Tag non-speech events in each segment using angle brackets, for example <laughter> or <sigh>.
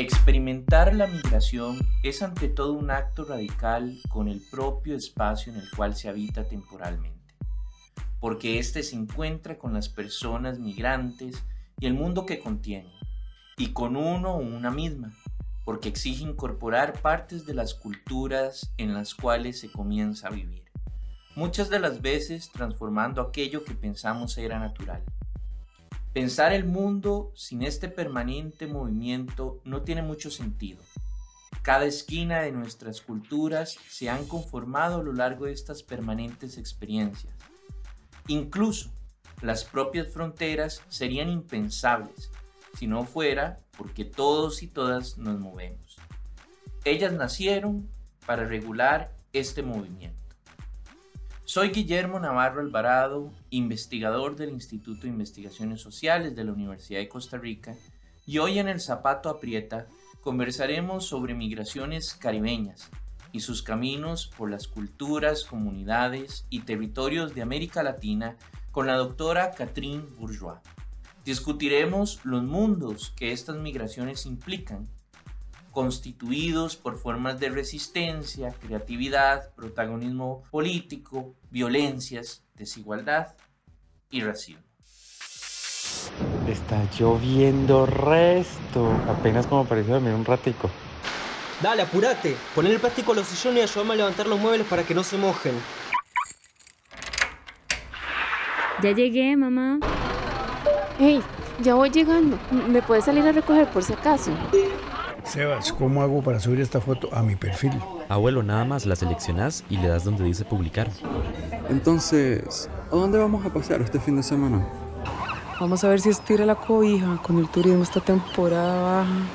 Experimentar la migración es ante todo un acto radical con el propio espacio en el cual se habita temporalmente, porque éste se encuentra con las personas migrantes y el mundo que contiene, y con uno o una misma, porque exige incorporar partes de las culturas en las cuales se comienza a vivir, muchas de las veces transformando aquello que pensamos era natural. Pensar el mundo sin este permanente movimiento no tiene mucho sentido. Cada esquina de nuestras culturas se han conformado a lo largo de estas permanentes experiencias. Incluso las propias fronteras serían impensables si no fuera porque todos y todas nos movemos. Ellas nacieron para regular este movimiento. Soy Guillermo Navarro Alvarado, investigador del Instituto de Investigaciones Sociales de la Universidad de Costa Rica, y hoy en El Zapato Aprieta conversaremos sobre migraciones caribeñas y sus caminos por las culturas, comunidades y territorios de América Latina con la doctora Catherine Bourgeois. Discutiremos los mundos que estas migraciones implican constituidos por formas de resistencia, creatividad, protagonismo político, violencias, desigualdad y racismo. Está lloviendo resto. Apenas como pareció dormir un ratico. Dale, apurate. Poner el plástico a los sillones y ayúdame a levantar los muebles para que no se mojen. Ya llegué, mamá. Hey, ya voy llegando. ¿Me puedes salir a recoger por si acaso? Sebas, ¿cómo hago para subir esta foto a mi perfil? Abuelo, nada más la seleccionas y le das donde dice publicar. Entonces, ¿a dónde vamos a pasear este fin de semana? Vamos a ver si estira la cobija con el turismo esta temporada baja.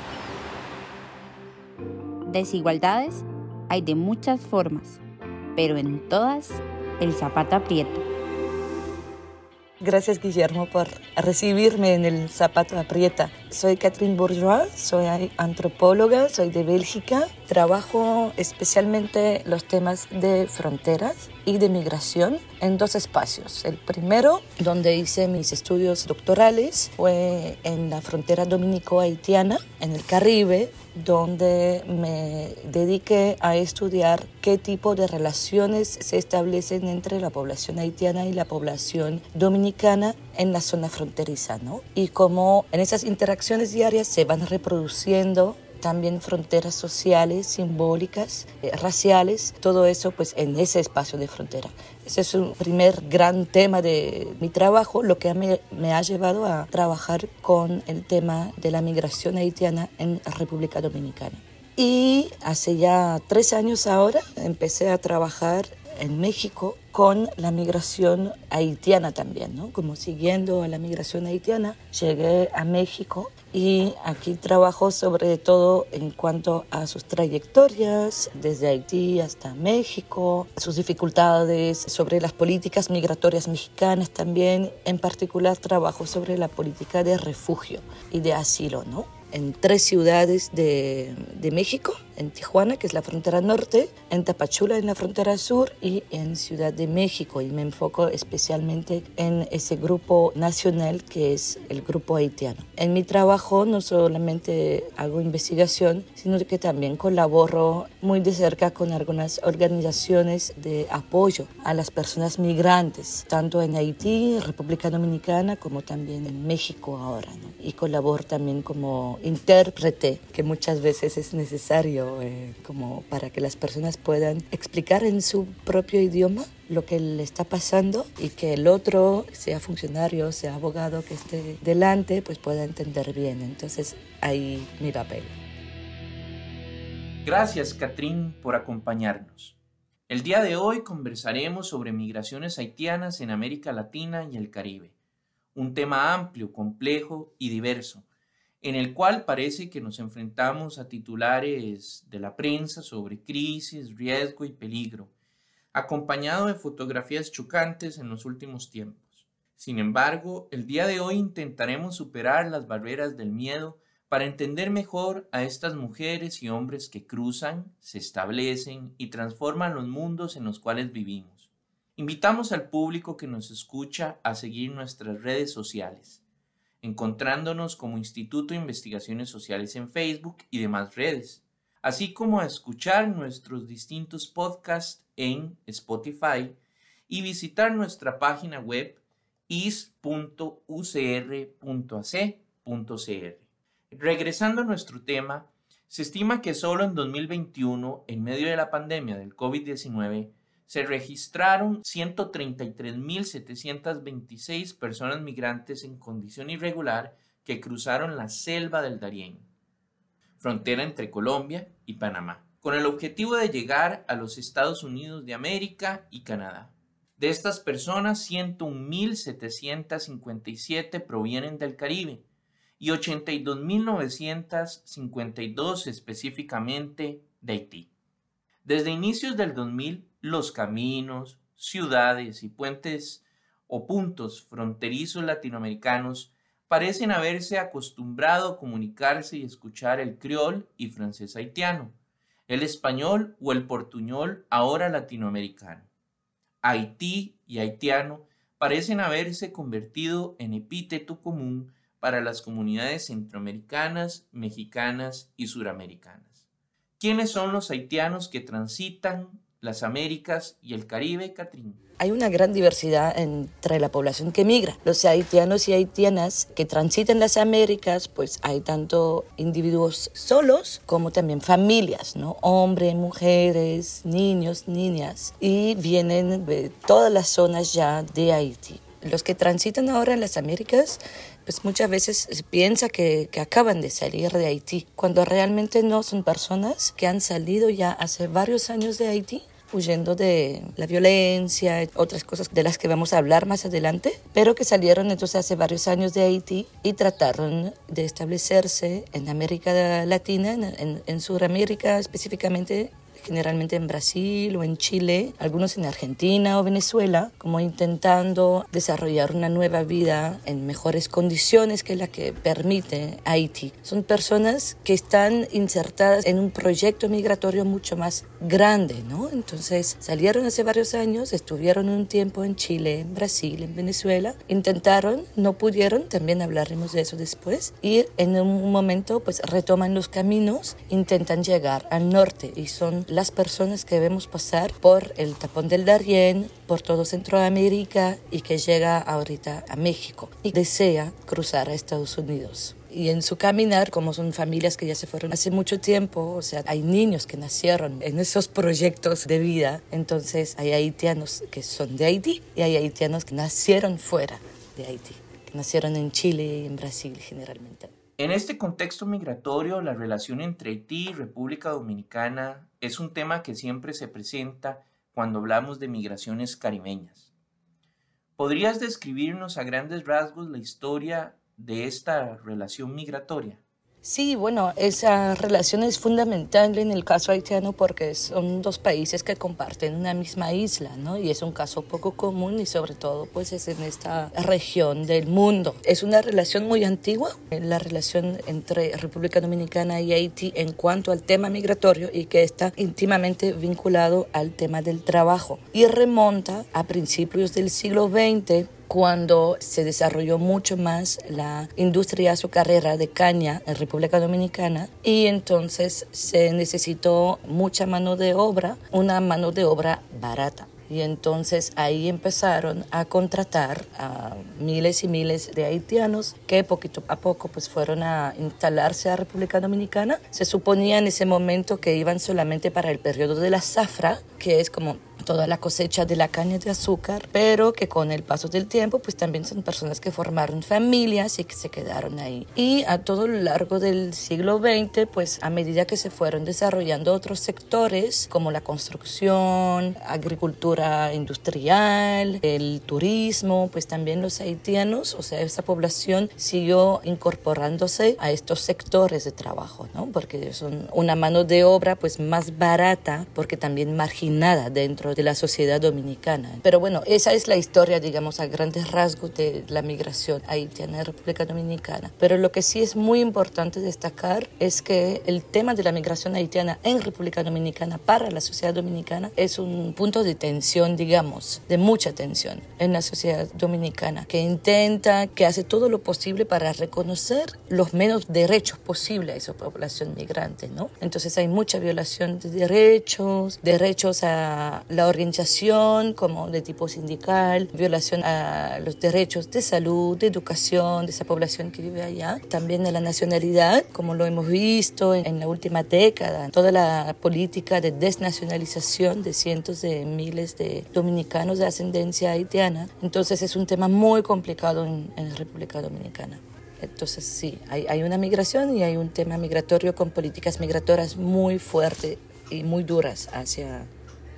Desigualdades hay de muchas formas, pero en todas el zapato aprieta. Gracias Guillermo por recibirme en el Zapato Aprieta. Soy Catherine Bourgeois, soy antropóloga, soy de Bélgica. Trabajo especialmente los temas de fronteras y de migración en dos espacios. El primero, donde hice mis estudios doctorales, fue en la frontera dominico-haitiana, en el Caribe, donde me dediqué a estudiar qué tipo de relaciones se establecen entre la población haitiana y la población dominicana en la zona fronteriza, ¿no? Y cómo en esas interacciones diarias se van reproduciendo también fronteras sociales, simbólicas, eh, raciales, todo eso pues en ese espacio de frontera. Ese es un primer gran tema de mi trabajo, lo que me ha llevado a trabajar con el tema de la migración haitiana en República Dominicana. Y hace ya tres años ahora empecé a trabajar en México con la migración haitiana también, ¿no? Como siguiendo a la migración haitiana, llegué a México y aquí trabajo sobre todo en cuanto a sus trayectorias desde Haití hasta México, sus dificultades sobre las políticas migratorias mexicanas también, en particular trabajo sobre la política de refugio y de asilo, ¿no? en tres ciudades de, de, México, en Tijuana, que es la frontera norte, en Tapachula, en la frontera sur, y en Ciudad de México. Y me enfoco especialmente en ese grupo nacional que es el grupo haitiano. En mi trabajo no solamente hago investigación, sino que también colaboro muy de cerca con algunas organizaciones de apoyo a las personas migrantes, tanto en Haití, República Dominicana, como también en México ahora. ¿no? Y colaboro también como intérprete, que muchas veces es necesario eh, como para que las personas puedan explicar en su propio idioma lo que le está pasando y que el otro, sea funcionario, sea abogado que esté delante, pues pueda entender bien. Entonces ahí mi papel. Gracias, Catrín, por acompañarnos. El día de hoy conversaremos sobre migraciones haitianas en América Latina y el Caribe, un tema amplio, complejo y diverso en el cual parece que nos enfrentamos a titulares de la prensa sobre crisis, riesgo y peligro, acompañado de fotografías chocantes en los últimos tiempos. Sin embargo, el día de hoy intentaremos superar las barreras del miedo para entender mejor a estas mujeres y hombres que cruzan, se establecen y transforman los mundos en los cuales vivimos. Invitamos al público que nos escucha a seguir nuestras redes sociales encontrándonos como Instituto de Investigaciones Sociales en Facebook y demás redes, así como a escuchar nuestros distintos podcasts en Spotify y visitar nuestra página web is.ucr.ac.cr. Regresando a nuestro tema, se estima que solo en 2021, en medio de la pandemia del COVID-19, se registraron 133.726 personas migrantes en condición irregular que cruzaron la selva del Darién, frontera entre Colombia y Panamá, con el objetivo de llegar a los Estados Unidos de América y Canadá. De estas personas, 101.757 provienen del Caribe y 82.952 específicamente de Haití. Desde inicios del 2000, los caminos, ciudades y puentes o puntos fronterizos latinoamericanos parecen haberse acostumbrado a comunicarse y escuchar el criol y francés haitiano, el español o el portuñol ahora latinoamericano. Haití y haitiano parecen haberse convertido en epíteto común para las comunidades centroamericanas, mexicanas y suramericanas. ¿Quiénes son los haitianos que transitan las Américas y el Caribe, Catrín? Hay una gran diversidad entre la población que migra. Los haitianos y haitianas que transitan las Américas, pues hay tanto individuos solos como también familias, ¿no? Hombres, mujeres, niños, niñas. Y vienen de todas las zonas ya de Haití. Los que transitan ahora en las Américas pues muchas veces piensa que, que, acaban de salir de Haití, cuando realmente no son personas que han salido ya hace varios años de Haití huyendo de la violencia, otras cosas de las que vamos a hablar más adelante, pero que salieron entonces hace varios años de Haití y trataron de establecerse en América Latina, en, en, en Sudamérica específicamente generalmente en Brasil o en Chile, algunos en Argentina o Venezuela, como intentando desarrollar una nueva vida en mejores condiciones que la que permite Haití. Son personas que están insertadas en un proyecto migratorio mucho más grande, ¿no? Entonces salieron hace varios años, estuvieron un tiempo en Chile, en Brasil, en Venezuela, intentaron, no pudieron, también hablaremos de eso después, y en un momento pues retoman los caminos, intentan llegar al norte y son las personas que vemos pasar por el tapón del Darién, por todo Centroamérica y que llega ahorita a México y desea cruzar a Estados Unidos y en su caminar, como son familias que ya se fueron hace mucho tiempo, o sea, hay niños que nacieron en esos proyectos de vida, entonces hay haitianos que son de Haití y hay haitianos que nacieron fuera de Haití, que nacieron en Chile y en Brasil generalmente. En este contexto migratorio, la relación entre Haití y República Dominicana es un tema que siempre se presenta cuando hablamos de migraciones caribeñas. ¿Podrías describirnos a grandes rasgos la historia de esta relación migratoria? Sí, bueno, esa relación es fundamental en el caso haitiano porque son dos países que comparten una misma isla, ¿no? Y es un caso poco común y sobre todo pues es en esta región del mundo. Es una relación muy antigua, la relación entre República Dominicana y Haití en cuanto al tema migratorio y que está íntimamente vinculado al tema del trabajo y remonta a principios del siglo XX cuando se desarrolló mucho más la industria azucarera de caña en República Dominicana y entonces se necesitó mucha mano de obra, una mano de obra barata. Y entonces ahí empezaron a contratar a miles y miles de haitianos que poquito a poco pues fueron a instalarse a República Dominicana. Se suponía en ese momento que iban solamente para el periodo de la zafra, que es como toda la cosecha de la caña de azúcar, pero que con el paso del tiempo pues también son personas que formaron familias y que se quedaron ahí. Y a todo lo largo del siglo XX pues a medida que se fueron desarrollando otros sectores como la construcción, agricultura industrial, el turismo, pues también los haitianos, o sea, esa población siguió incorporándose a estos sectores de trabajo, ¿no? Porque son una mano de obra pues más barata porque también marginada dentro de la sociedad dominicana. Pero bueno, esa es la historia, digamos, a grandes rasgos de la migración haitiana en República Dominicana. Pero lo que sí es muy importante destacar es que el tema de la migración haitiana en República Dominicana para la sociedad dominicana es un punto de tensión, digamos, de mucha tensión en la sociedad dominicana, que intenta, que hace todo lo posible para reconocer los menos derechos posibles a esa población migrante, ¿no? Entonces hay mucha violación de derechos, derechos a la organización como de tipo sindical, violación a los derechos de salud, de educación de esa población que vive allá, también de la nacionalidad, como lo hemos visto en, la última década, toda la política de desnacionalización de cientos de miles de dominicanos de ascendencia haitiana. Entonces es un tema muy complicado en, en la República Dominicana. Entonces sí, hay, hay, una migración y hay un tema migratorio con políticas migratorias muy fuertes y muy duras hacia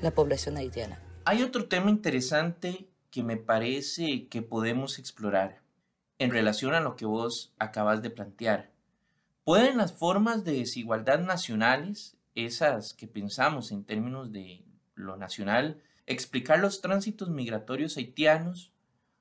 la población haitiana. Hay otro tema interesante que me parece que podemos explorar en relación a lo que vos acabas de plantear. ¿Pueden las formas de desigualdad nacionales, esas que pensamos en términos de lo nacional, explicar los tránsitos migratorios haitianos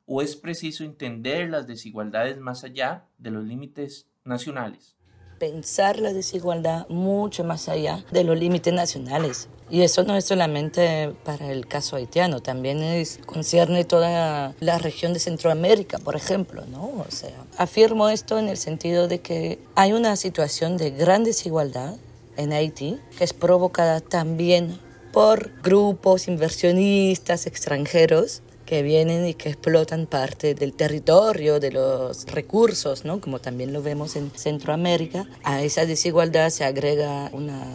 o es preciso entender las desigualdades más allá de los límites nacionales? Pensar la desigualdad mucho más allá de los límites nacionales. Y eso no es solamente para el caso haitiano, también es, concierne toda la región de Centroamérica, por ejemplo, ¿no? O sea, afirmo esto en el sentido de que hay una situación de gran desigualdad en Haití que es provocada también por grupos inversionistas extranjeros que vienen y que explotan parte del territorio, de los recursos, ¿no? como también lo vemos en Centroamérica. A esa desigualdad se agrega una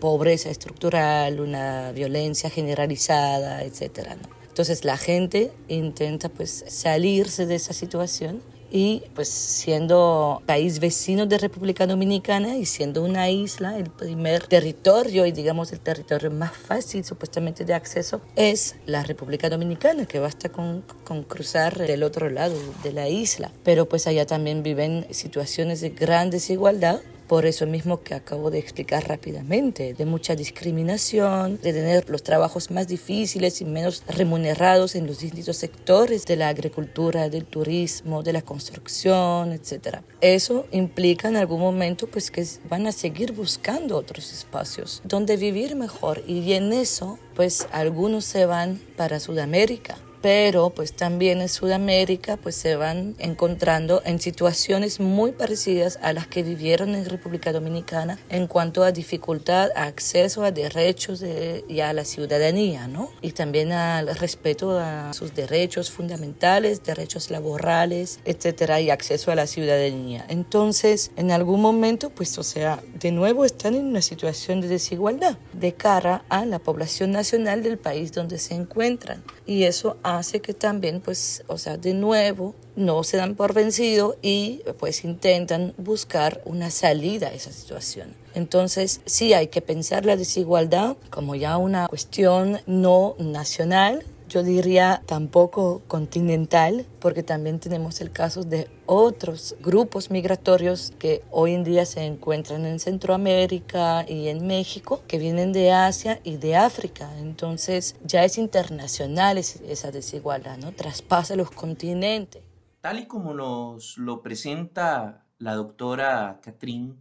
pobreza estructural, una violencia generalizada, etc. Entonces la gente intenta pues salirse de esa situación y pues siendo país vecino de República Dominicana y siendo una isla, el primer territorio y digamos el territorio más fácil supuestamente de acceso es la República Dominicana, que basta con, con cruzar del otro lado de la isla. Pero pues allá también viven situaciones de gran desigualdad por eso mismo que acabo de explicar rápidamente, de mucha discriminación, de tener los trabajos más difíciles y menos remunerados en los distintos sectores de la agricultura, del turismo, de la construcción, etc. Eso implica en algún momento pues que van a seguir buscando otros espacios donde vivir mejor y en eso pues algunos se van para Sudamérica pero pues también en Sudamérica pues se van encontrando en situaciones muy parecidas a las que vivieron en República Dominicana en cuanto a dificultad, a acceso a derechos y a la ciudadanía, ¿no? Y también al respeto a sus derechos fundamentales, derechos laborales, etcétera, y acceso a la ciudadanía. Entonces, en algún momento, pues, o sea, de nuevo están en una situación de desigualdad de cara a la población nacional del país donde se encuentran. Y eso hace que también, pues, o sea, de nuevo, no se dan por vencido y pues intentan buscar una salida a esa situación. Entonces, sí hay que pensar la desigualdad como ya una cuestión no nacional, yo diría tampoco continental, porque también tenemos el caso de otros grupos migratorios que hoy en día se encuentran en Centroamérica y en México, que vienen de Asia y de África. Entonces ya es internacional esa desigualdad, ¿no? Traspasa los continentes. Tal y como nos lo presenta la doctora Catrín,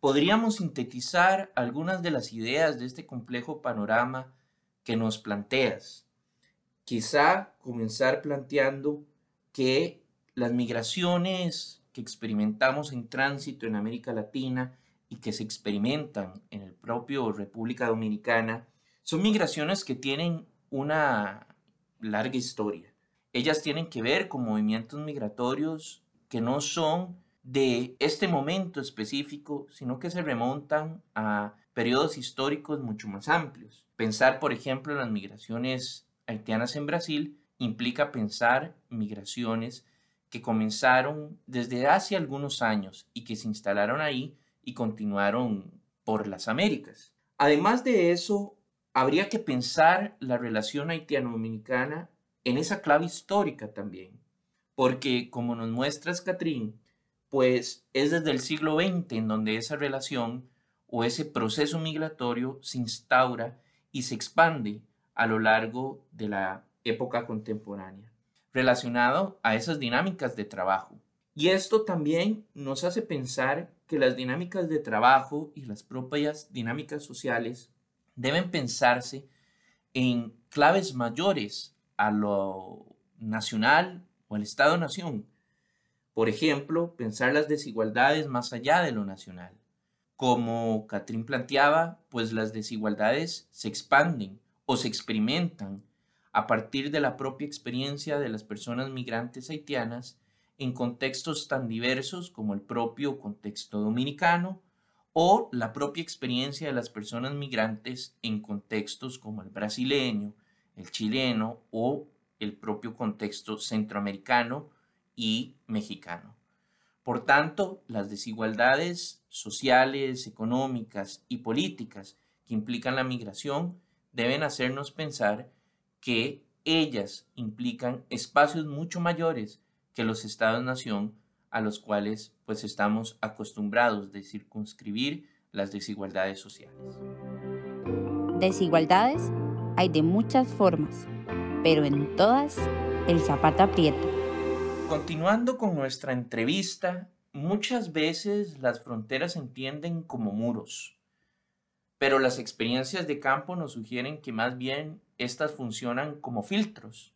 podríamos sintetizar algunas de las ideas de este complejo panorama que nos planteas quizá comenzar planteando que las migraciones que experimentamos en tránsito en América Latina y que se experimentan en el propio República Dominicana son migraciones que tienen una larga historia. Ellas tienen que ver con movimientos migratorios que no son de este momento específico, sino que se remontan a periodos históricos mucho más amplios. Pensar, por ejemplo, en las migraciones haitianas en Brasil implica pensar migraciones que comenzaron desde hace algunos años y que se instalaron ahí y continuaron por las Américas. Además de eso, habría que pensar la relación haitiano-dominicana en esa clave histórica también, porque como nos muestras, Catrín, pues es desde el siglo XX en donde esa relación o ese proceso migratorio se instaura y se expande a lo largo de la época contemporánea, relacionado a esas dinámicas de trabajo. Y esto también nos hace pensar que las dinámicas de trabajo y las propias dinámicas sociales deben pensarse en claves mayores a lo nacional o al Estado-nación. Por ejemplo, pensar las desigualdades más allá de lo nacional. Como Catrín planteaba, pues las desigualdades se expanden o se experimentan a partir de la propia experiencia de las personas migrantes haitianas en contextos tan diversos como el propio contexto dominicano o la propia experiencia de las personas migrantes en contextos como el brasileño, el chileno o el propio contexto centroamericano y mexicano. Por tanto, las desigualdades sociales, económicas y políticas que implican la migración deben hacernos pensar que ellas implican espacios mucho mayores que los estados-nación a los cuales pues estamos acostumbrados de circunscribir las desigualdades sociales. Desigualdades hay de muchas formas, pero en todas el zapato aprieta. Continuando con nuestra entrevista, muchas veces las fronteras se entienden como muros, pero las experiencias de campo nos sugieren que más bien estas funcionan como filtros.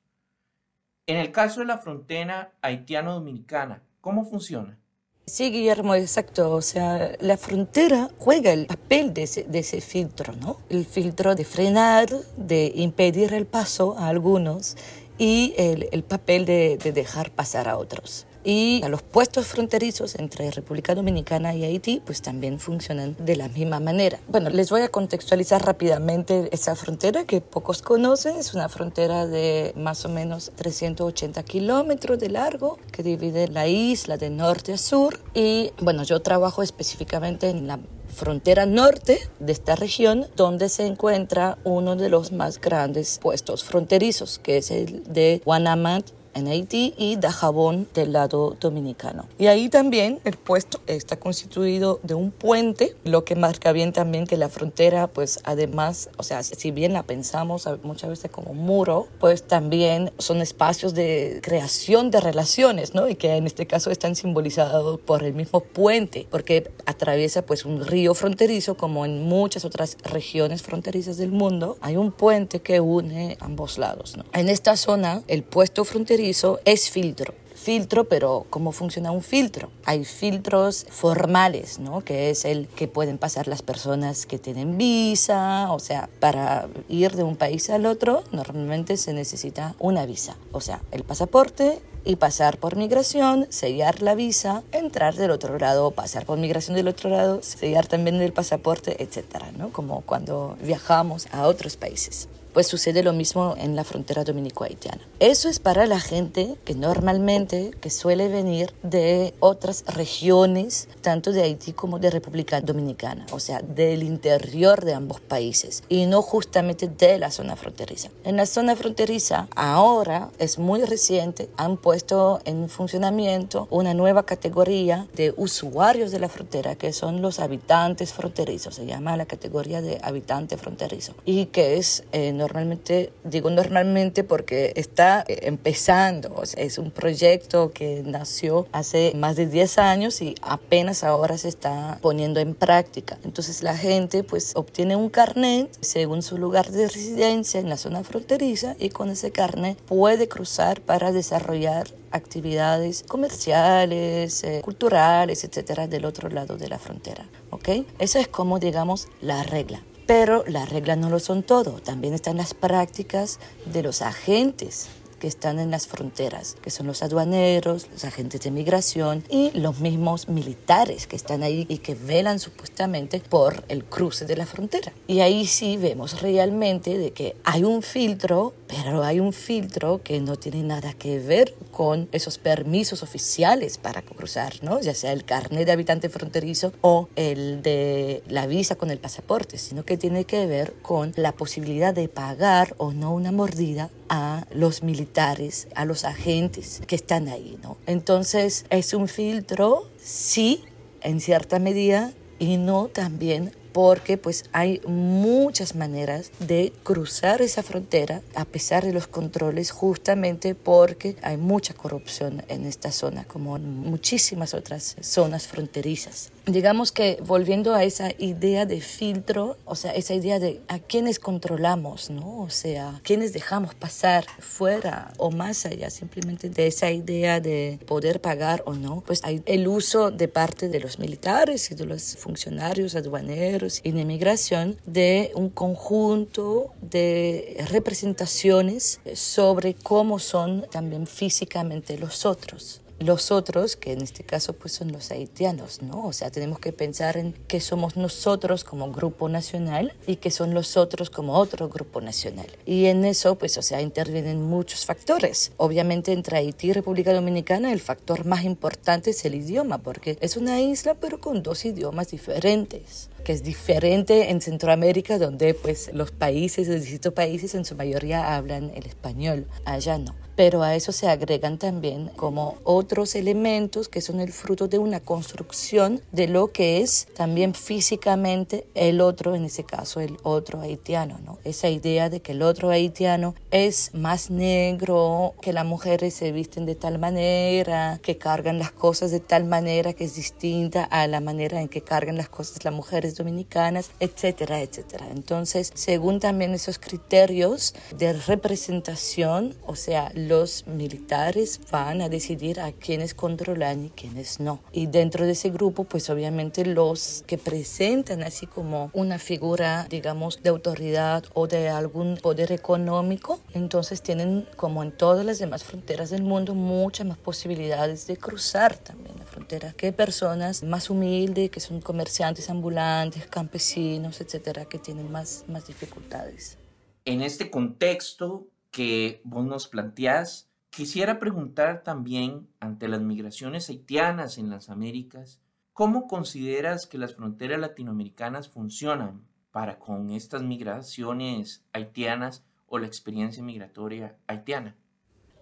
En el caso de la frontera haitiano-dominicana, ¿cómo funciona? Sí, Guillermo, exacto. O sea, la frontera juega el papel de ese, filtro, ¿no? El filtro de frenar, de impedir el paso a algunos y el, papel de dejar pasar a otros y a los puestos fronterizos entre República Dominicana y Haití pues también funcionan de la misma manera. Bueno, les voy a contextualizar rápidamente esa frontera que pocos conocen. Es una frontera de más o menos 380 kilómetros de largo que divide la isla de norte a sur y bueno, yo trabajo específicamente en la frontera norte de esta región, donde se encuentra uno de los más grandes puestos fronterizos, que es el de Guanamat en Haití y Dajabón del lado dominicano. Y ahí también el puesto está constituido de un puente, lo que marca bien también que la frontera, pues además, o sea, si bien la pensamos muchas veces como muro, pues también son espacios de creación de relaciones, ¿no? Y que en este caso están simbolizados por el mismo puente, porque atraviesa pues un río fronterizo, como en muchas otras regiones fronterizas del mundo, hay un puente que une ambos lados, ¿no? En esta zona, el puesto fronterizo es filtro filtro, pero ¿cómo funciona un filtro? Hay filtros formales, ¿no? Que es el que pueden pasar las personas que tienen visa, o sea, para ir de un país al otro normalmente se necesita una visa, o sea, el pasaporte y pasar por migración, sellar la visa, entrar del otro lado, pasar por migración del otro lado, sellar también el pasaporte, etcétera, ¿no? Como cuando viajamos a otros países pues sucede lo mismo en la frontera dominico-haitiana. Eso es para la gente que normalmente, que suele venir de otras regiones, tanto de Haití como de República Dominicana, o sea, del interior de ambos países y no justamente de la zona fronteriza. En la zona fronteriza, ahora es muy reciente, han puesto en funcionamiento una nueva categoría de usuarios de la frontera, que son los habitantes fronterizos, se llama la categoría de habitante fronterizo, y que es eh, normalmente, digo normalmente porque está eh, empezando, es un proyecto que nació hace más de 10 años y apenas ahora se está poniendo en práctica. Entonces la gente pues obtiene un carnet según su lugar de residencia en la zona fronteriza y con ese carnet puede cruzar para desarrollar actividades comerciales, eh, culturales, etcétera, del otro lado de la frontera. ¿Ok? Esa es como, digamos, la regla. Pero las reglas no lo son todo, también están las prácticas de los agentes que están en las fronteras, que son los aduaneros, los agentes de migración y los mismos militares que están ahí y que velan supuestamente por el cruce de la frontera. Y ahí sí vemos realmente de que hay un filtro, pero hay un filtro que no tiene nada que ver con esos permisos oficiales para cruzar, ¿no? Ya sea el carnet de habitante fronterizo o el de la visa con el pasaporte, sino que tiene que ver con la posibilidad de pagar o no una mordida a los militares, a los agentes que están ahí, ¿no? Entonces es un filtro, sí, en cierta medida, y no también porque pues hay muchas maneras de cruzar esa frontera a pesar de los controles justamente porque hay mucha corrupción en esta zona como en muchísimas otras zonas fronterizas. Digamos que volviendo a esa idea de filtro, o sea, esa idea de a quiénes controlamos, ¿no? O sea, quiénes dejamos pasar fuera o más allá simplemente de esa idea de poder pagar o no, pues hay el uso de parte de los militares y de los funcionarios aduaneros y de migración de un conjunto de representaciones sobre cómo son también físicamente los otros los otros, que en este caso pues son los haitianos, ¿no? O sea, tenemos que pensar en qué somos nosotros como grupo nacional y qué son los otros como otro grupo nacional. Y en eso pues, o sea, intervienen muchos factores. Obviamente entre Haití y República Dominicana el factor más importante es el idioma, porque es una isla pero con dos idiomas diferentes que es diferente en Centroamérica, donde pues los países, los distintos países en su mayoría hablan el español, allá no. Pero a eso se agregan también como otros elementos que son el fruto de una construcción de lo que es también físicamente el otro, en ese caso el otro haitiano, ¿no? Esa idea de que el otro haitiano es más negro, que las mujeres se visten de tal manera, que cargan las cosas de tal manera que es distinta a la manera en que cargan las cosas las mujeres dominicanas, etcétera, etcétera. Entonces, según también esos criterios de representación, o sea, los militares van a decidir a quiénes controlan y quiénes no. Y dentro de ese grupo, pues obviamente los que presentan así como una figura, digamos, de autoridad o de algún poder económico, entonces tienen, como en todas las demás fronteras del mundo, muchas más posibilidades de cruzar también la frontera que personas más humildes, que son comerciantes ambulantes, campesinos, etcétera, que tienen más, más dificultades. En este contexto, que vos nos planteás. Quisiera preguntar también, ante las migraciones haitianas en las Américas, ¿cómo consideras que las fronteras latinoamericanas funcionan para con estas migraciones haitianas o la experiencia migratoria haitiana?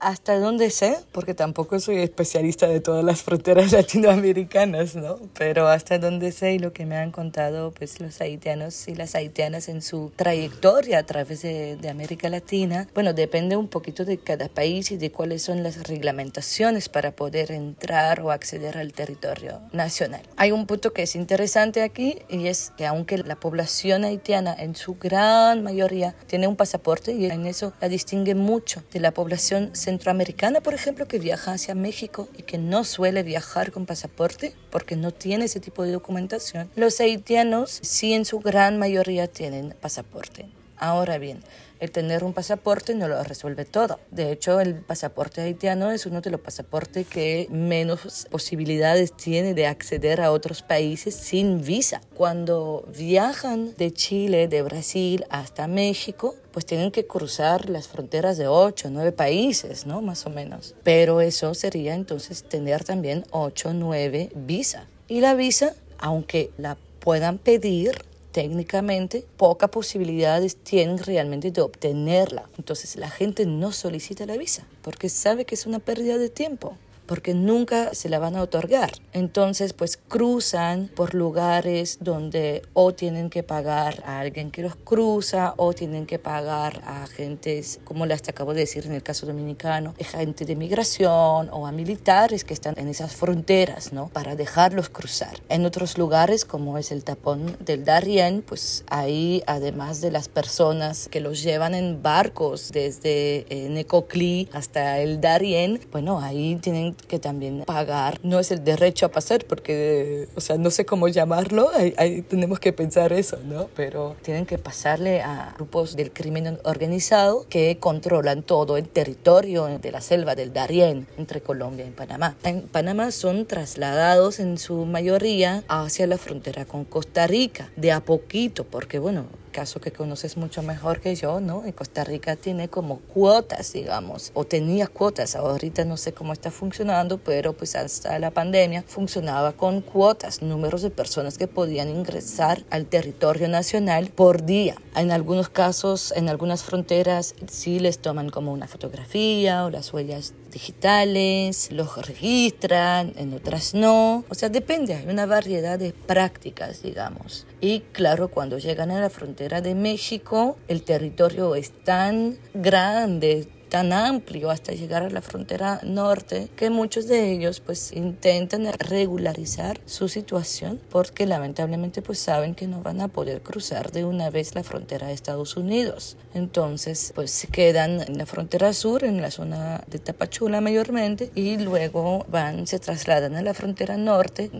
Hasta donde sé, porque tampoco soy especialista de todas las fronteras <laughs> latinoamericanas, ¿no? Pero hasta donde sé y lo que me han contado pues los haitianos y las haitianas en su trayectoria a través de, de América Latina, bueno, depende un poquito de cada país y de cuáles son las reglamentaciones para poder entrar o acceder al territorio nacional. Hay un punto que es interesante aquí y es que aunque la población haitiana en su gran mayoría tiene un pasaporte y en eso la distingue mucho de la población central centroamericana, por ejemplo, que viaja hacia México y que no suele viajar con pasaporte porque no tiene ese tipo de documentación, los haitianos sí en su gran mayoría tienen pasaporte. Ahora bien, el tener un pasaporte no lo resuelve todo. De hecho, el pasaporte haitiano es uno de los pasaportes que menos posibilidades tiene de acceder a otros países sin visa. Cuando viajan de Chile, de Brasil hasta México, pues tienen que cruzar las fronteras de ocho, nueve países, ¿no? Más o menos. Pero eso sería entonces tener también ocho, nueve visas. Y la visa, aunque la puedan pedir, técnicamente pocas posibilidades tienen realmente de obtenerla. Entonces la gente no solicita la visa porque sabe que es una pérdida de tiempo porque nunca se la van a otorgar. Entonces, pues cruzan por lugares donde o tienen que pagar a alguien que los cruza o tienen que pagar a agentes, como les acabo de decir en el caso dominicano, gente de migración o a militares que están en esas fronteras, ¿no? Para dejarlos cruzar. En otros lugares, como es el tapón del Darien, pues ahí, además de las personas que los llevan en barcos desde eh, Necoclí hasta el Darien, bueno, ahí tienen que también pagar. No es el derecho a pasar porque, o sea, no sé cómo llamarlo, ahí, tenemos que pensar eso, ¿no? Pero tienen que pasarle a grupos del crimen organizado que controlan todo el territorio de la selva del Darién entre Colombia y Panamá. En Panamá son trasladados en su mayoría hacia la frontera con Costa Rica, de a poquito, porque bueno, caso que conoces mucho mejor que yo, ¿no? En Costa Rica tiene como cuotas, digamos, o tenía cuotas, ahorita no sé cómo está funcionando, pero pues hasta la pandemia funcionaba con cuotas, números de personas que podían ingresar al territorio nacional por día. En algunos casos, en algunas fronteras, sí les toman como una fotografía o las huellas digitales, los registran, en otras no. O sea, depende, hay una variedad de prácticas, digamos. Y claro, cuando llegan a la frontera de México, el territorio es tan grande, tan amplio hasta llegar a la frontera norte que muchos de ellos pues intentan regularizar su situación porque lamentablemente pues saben que no van a poder cruzar de una vez la frontera de Estados Unidos. Entonces pues se quedan en la frontera sur, en la zona de Tapachula mayormente y luego van, se trasladan a la frontera norte,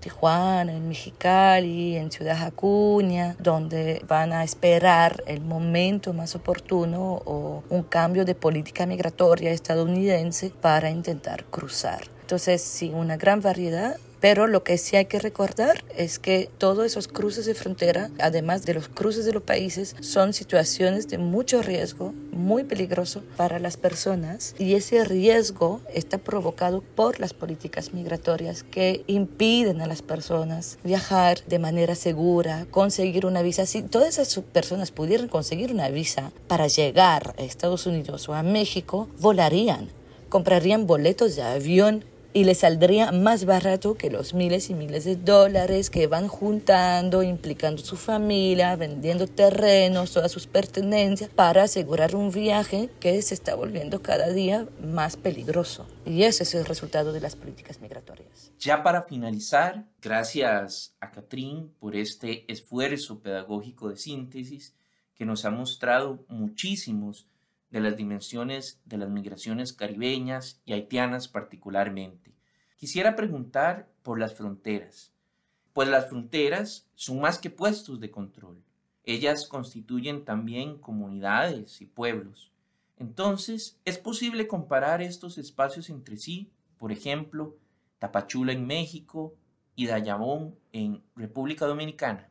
Tijuana, en Mexicali, en Ciudad Acuña, donde van a esperar el momento más oportuno o un cambio de política migratoria estadounidense para intentar cruzar. Entonces, sí, una gran variedad pero lo que sí hay que recordar es que todos esos cruces de frontera, además de los cruces de los países, son situaciones de mucho riesgo, muy peligroso para las personas y ese riesgo está provocado por las políticas migratorias que impiden a las personas viajar de manera segura, conseguir una visa. Si todas esas personas pudieran conseguir una visa para llegar a Estados Unidos o a México, volarían comprarían boletos de avión y le saldría más barato que los miles y miles de dólares que van juntando, implicando su familia, vendiendo terrenos, todas sus pertenencias para asegurar un viaje que se está volviendo cada día más peligroso. Y ese es el resultado de las políticas migratorias. Ya para finalizar, gracias a Catrín por este esfuerzo pedagógico de síntesis que nos ha mostrado muchísimos de las dimensiones de las migraciones caribeñas y haitianas particularmente. Quisiera preguntar por las fronteras, pues las fronteras son más que puestos de control. Ellas constituyen también comunidades y pueblos. Entonces, ¿es posible comparar estos espacios entre sí? Por ejemplo, Tapachula en México y Dayabón en República Dominicana.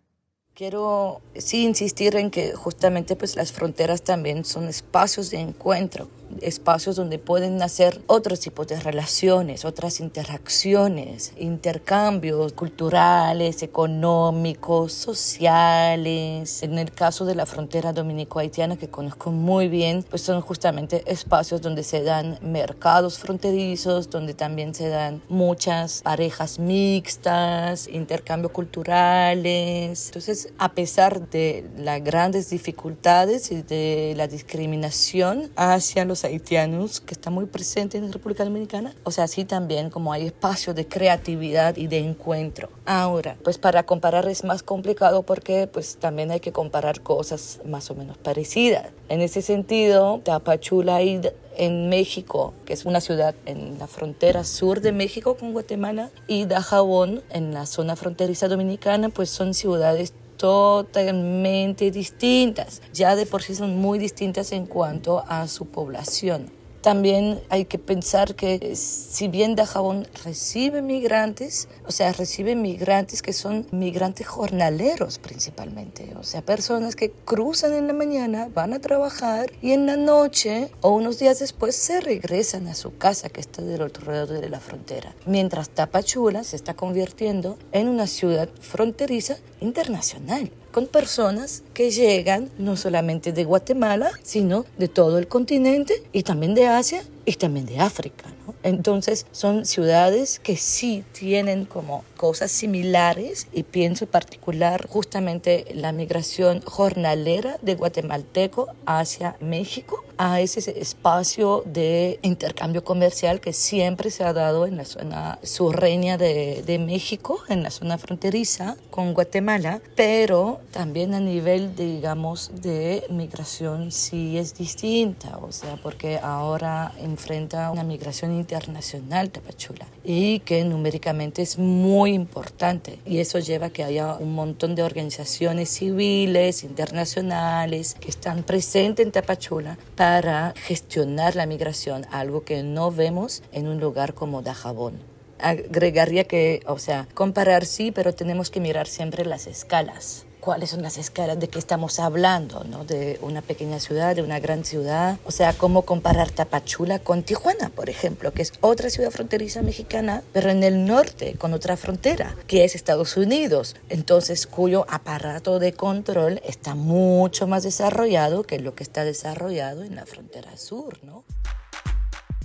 Quiero sí insistir en que justamente pues las fronteras también son espacios de encuentro espacios donde pueden nacer otros tipos de relaciones, otras interacciones, intercambios culturales, económicos, sociales. En el caso de la frontera dominico-haitiana que conozco muy bien, pues son justamente espacios donde se dan mercados fronterizos, donde también se dan muchas parejas mixtas, intercambios culturales. Entonces, a pesar de las grandes dificultades y de la discriminación hacia los haitianos que está muy presente en la República Dominicana. O sea, así también como hay espacio de creatividad y de encuentro. Ahora, pues para comparar es más complicado porque pues también hay que comparar cosas más o menos parecidas. En ese sentido, Tapachula y en México, que es una ciudad en la frontera sur de México con Guatemala, y Dajabón, en la zona fronteriza dominicana, pues son ciudades totalmente distintas. Ya de por sí son muy distintas en cuanto a su población. También hay que pensar que eh, si bien Dajabón recibe migrantes, o sea, recibe migrantes que son migrantes jornaleros principalmente, o sea, personas que cruzan en la mañana, van a trabajar y en la noche o unos días después se regresan a su casa que está del otro lado de la frontera. Mientras Tapachula se está convirtiendo en una ciudad fronteriza internacional con personas que llegan no solamente de Guatemala, sino de todo el continente y también de Asia y también de África. Entonces son ciudades que sí tienen como cosas similares y pienso en particular justamente la migración jornalera de guatemalteco hacia México a ese espacio de intercambio comercial que siempre se ha dado en la zona surreña de, de México, en la zona fronteriza con Guatemala, pero también a nivel, digamos, de migración sí es distinta, o sea, porque ahora enfrenta una migración internacional Tapachula y que numéricamente es muy importante. Y eso lleva a que haya un montón de organizaciones civiles, internacionales que están presentes en Tapachula para gestionar la migración, algo que no vemos en un lugar como Dajabón. Agregaría que, o sea, comparar sí, pero tenemos que mirar siempre las escalas cuáles son las escalas de que estamos hablando, ¿no? De una pequeña ciudad, de una gran ciudad. O sea, cómo comparar Tapachula con Tijuana, por ejemplo, que es otra ciudad fronteriza mexicana, pero en el norte, con otra frontera, que es Estados Unidos. Entonces, cuyo aparato de control está mucho más desarrollado que lo que está desarrollado en la frontera sur, ¿no?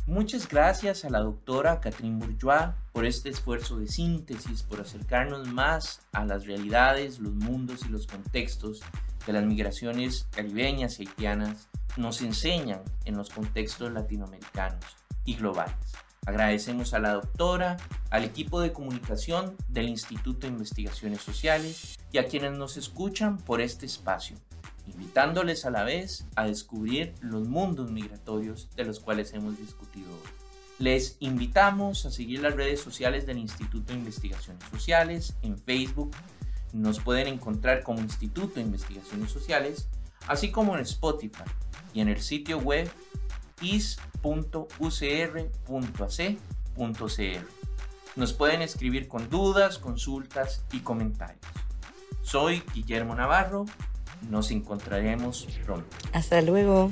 Muchas gracias a la doctora Catherine Bourgeois por este esfuerzo de síntesis, por acercarnos más a las realidades, los mundos y los contextos que las migraciones caribeñas y haitianas nos enseñan en los contextos latinoamericanos y globales. Agradecemos a la doctora, al equipo de comunicación del Instituto de Investigaciones Sociales y a quienes nos escuchan por este espacio invitándoles a la vez a descubrir los mundos migratorios de los cuales hemos discutido hoy. Les invitamos a seguir las redes sociales del Instituto de Investigaciones Sociales en Facebook. Nos pueden encontrar como Instituto de Investigaciones Sociales, así como en Spotify y en el sitio web is.ucr.ac.cr. Nos pueden escribir con dudas, consultas y comentarios. Soy Guillermo Navarro nos encontraremos pronto. Hasta luego.